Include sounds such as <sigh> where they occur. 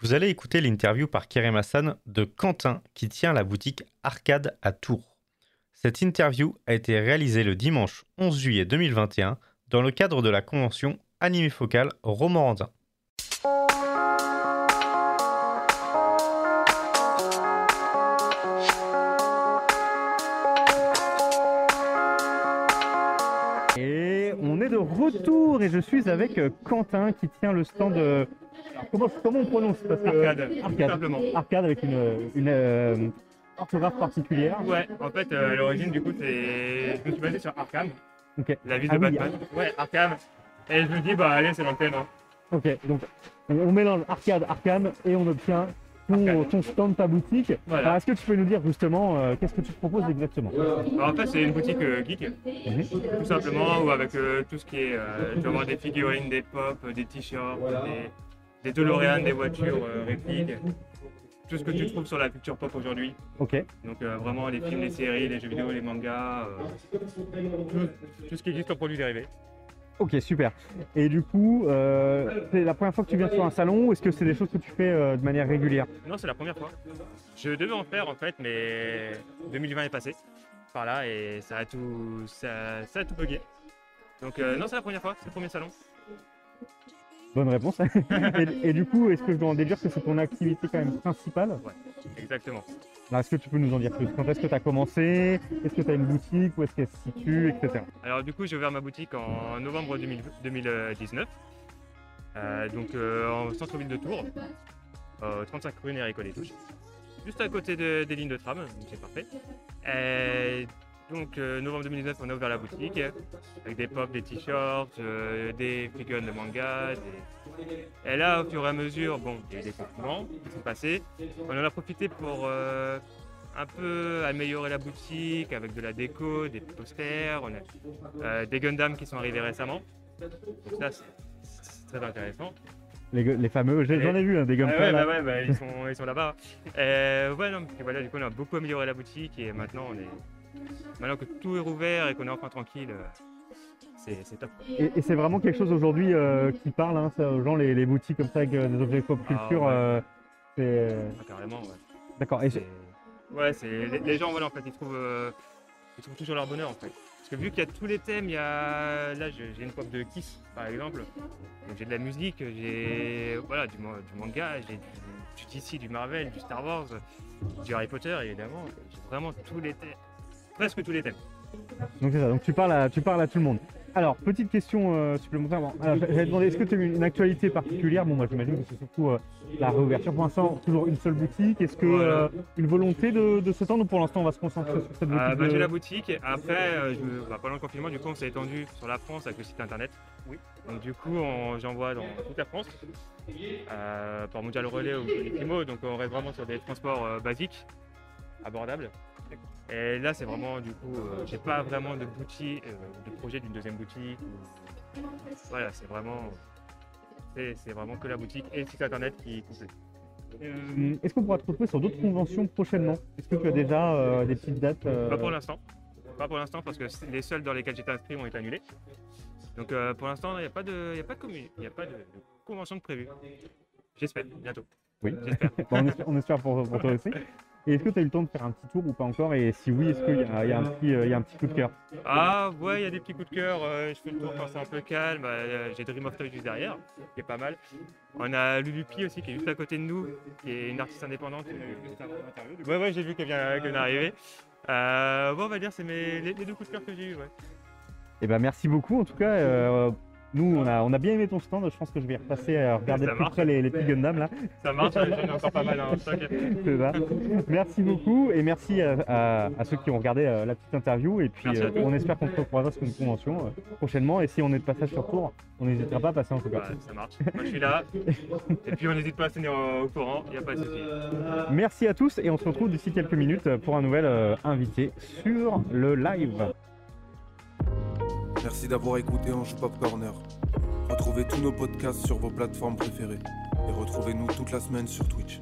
Vous allez écouter l'interview par Kerem Hassan de Quentin qui tient la boutique Arcade à Tours. Cette interview a été réalisée le dimanche 11 juillet 2021 dans le cadre de la convention Animé Focal Romorandin. Retour et je suis avec euh, Quentin qui tient le stand. euh, alors, comment, comment on prononce Parce que- Arcade, Arcade. avec une, une euh, orthographe particulière. Ouais, en fait, euh, à l'origine, du coup, c'est... je me suis basé sur Arkham, Ok. la ville Ah de oui, Batman. Ouais, Arkham. Et je me dis, bah allez, c'est l'antenne. Hein. Ok, donc on, on mélange arcade, Arkham et on obtient ton, stand, ta boutique. Voilà. Alors, est-ce que tu peux nous dire justement euh, qu'est-ce que tu proposes exactement? Alors, en fait, c'est une boutique euh, geek, Mhm. tout simplement, où avec euh, tout ce qui est, euh, tu vas voir des figurines, des pop, euh, des t-shirts, des, des DeLorean, des voitures euh, répliques, tout ce que tu trouves sur la culture pop aujourd'hui. Ok, Donc euh, vraiment les films, les séries, les jeux vidéo, les mangas, euh, tout, tout ce qui existe en produits dérivés. Ok, super. Et du coup, euh, c'est la première fois que tu viens sur un salon ou est-ce que c'est des choses que tu fais euh, de manière régulière? Non, c'est la première fois. Je devais en faire en fait, mais 2020 est passé par là et ça a tout, ça, ça a tout bugué. Donc euh, non, c'est la première fois, c'est le premier salon. Bonne réponse. <laughs> et, et du coup, est-ce que je dois en déduire que c'est ton activité quand même principale? Exactement. Est-ce que tu peux nous en dire plus? Quand est-ce que tu as commencé? Est-ce que tu as une boutique? Où est-ce qu'elle se situe? Etc. Alors du coup, j'ai ouvert ma boutique en novembre 2000 2019, euh, donc euh, en centre-ville de Tours, euh, 35 rue Nérico des Touches, juste à côté de- des lignes de tram, donc c'est parfait. Et donc euh, novembre 2019, on a ouvert la boutique avec des pop, des t-shirts, euh, des figurines de manga. des- Et là, au fur et à mesure, bon, il y a eu des confinements qui sont passés. On en a profité pour euh, un peu améliorer la boutique avec de la déco, des posters, on a des Gundam qui sont arrivés récemment. Donc ça, c'est très intéressant. Les, les fameux, j'en ai vu hein, des Ah Gumpa ouais, là. bah ouais, bah, ils sont, ils sont là-bas. Euh, ouais, non, puis voilà, du coup, on a beaucoup amélioré la boutique et maintenant, on est, maintenant que tout est rouvert et qu'on est enfin tranquille, euh, c'est top. Et, et c'est vraiment quelque chose aujourd'hui euh, qui parle hein, ça, aux gens, les, les boutiques comme ça avec euh, des objets pop Ah, culture. ouais. euh, Ah, carrément, ouais. D'accord. Et Ouais, c'est les, les gens, voilà, en fait, ils trouvent, ils trouvent toujours leur bonheur, en fait. Parce que vu qu'il y a tous les thèmes, il y a là, j'ai une pop de Kiss, par exemple. Donc j'ai de la musique, j'ai voilà du manga, j'ai du, du DC, du Marvel, du Star Wars, du Harry Potter, évidemment. J'ai vraiment tous les thèmes, presque tous les thèmes. Donc c'est ça, donc tu parles, à, tu parles à tout le monde. Alors, petite question euh, supplémentaire. Bon, j'allais demander, est-ce que tu as une actualité particulière? Bon, moi j'imagine que c'est surtout euh, la réouverture. Pour l'instant, toujours une seule boutique. Est-ce que Voilà. euh, une volonté de, de s'étendre ou pour l'instant on va se concentrer sur cette boutique Euh, bah, de- j'ai la boutique. Après, euh, je me- bah, pendant le confinement, du coup, on s'est étendu sur la France avec le site internet. Oui. Donc du coup, j'envoie dans toute la France euh, par Mondial Relais ou Equimo. Donc on reste vraiment sur des transports euh, basiques, abordables. Et là, c'est vraiment du coup, euh, j'ai pas vraiment de boutique, euh, de projet d'une deuxième boutique. ou- Voilà, c'est vraiment, c'est vraiment que la boutique et le site internet qui complète. Euh, Est-ce qu'on pourra te retrouver sur d'autres conventions prochainement? Est-ce que tu as déjà euh, des petites dates euh, Pas pour l'instant. Pas pour l'instant parce que les seuls dans lesquels j'étais inscrit ont été annulés. Donc pour l'instant, il n'y a pas de, y a pas de, commu- il y a pas de, de convention de prévue. J'espère, bientôt. Oui. J'espère. Bon, on, espère, on espère pour, pour toi aussi. <laughs> Et est-ce que tu as eu le temps de faire un petit tour ou pas encore Et si oui, est-ce qu'il y, a- il y a un petit, euh, y a un petit coup de cœur Ah ouais, il y a des petits coups de cœur. euh, je fais le tour quand c'est un peu calme. euh, J'ai Dream of Toy juste derrière, qui est pas mal. On a Lulupi aussi, qui est juste à côté de nous, qui est une artiste indépendante. Ouais, ouais, j'ai vu qu'elle vient, qu'elle vient d'arriver. Bon, on va dire c'est mes, les, les deux coups de cœur que j'ai eu. Ouais. Eh ben merci beaucoup. En tout cas, nous on a, on a bien aimé ton stand. Je pense que je vais repasser à regarder plus près les, les petits Gundam là. Ça marche, j'en ai encore pas mal en stock. <laughs> C'est ça. Merci beaucoup et merci à, à- à ceux qui ont regardé euh, la petite interview. Et puis euh, on espère qu'on se retrouvera sur une convention euh, prochainement. Et si on est de passage sur Tours, on n'hésitera pas à passer en tout cas. Bah, ça marche. Moi je suis là. Et puis on n'hésite pas à se tenir au, au courant, il n'y a pas de souci. Merci à tous et on se retrouve d'ici quelques minutes pour un nouvel euh, invité sur le live. Merci d'avoir écouté Anjou Pop Corner. Retrouvez tous nos podcasts sur vos plateformes préférées et retrouvez-nous toute la semaine sur Twitch.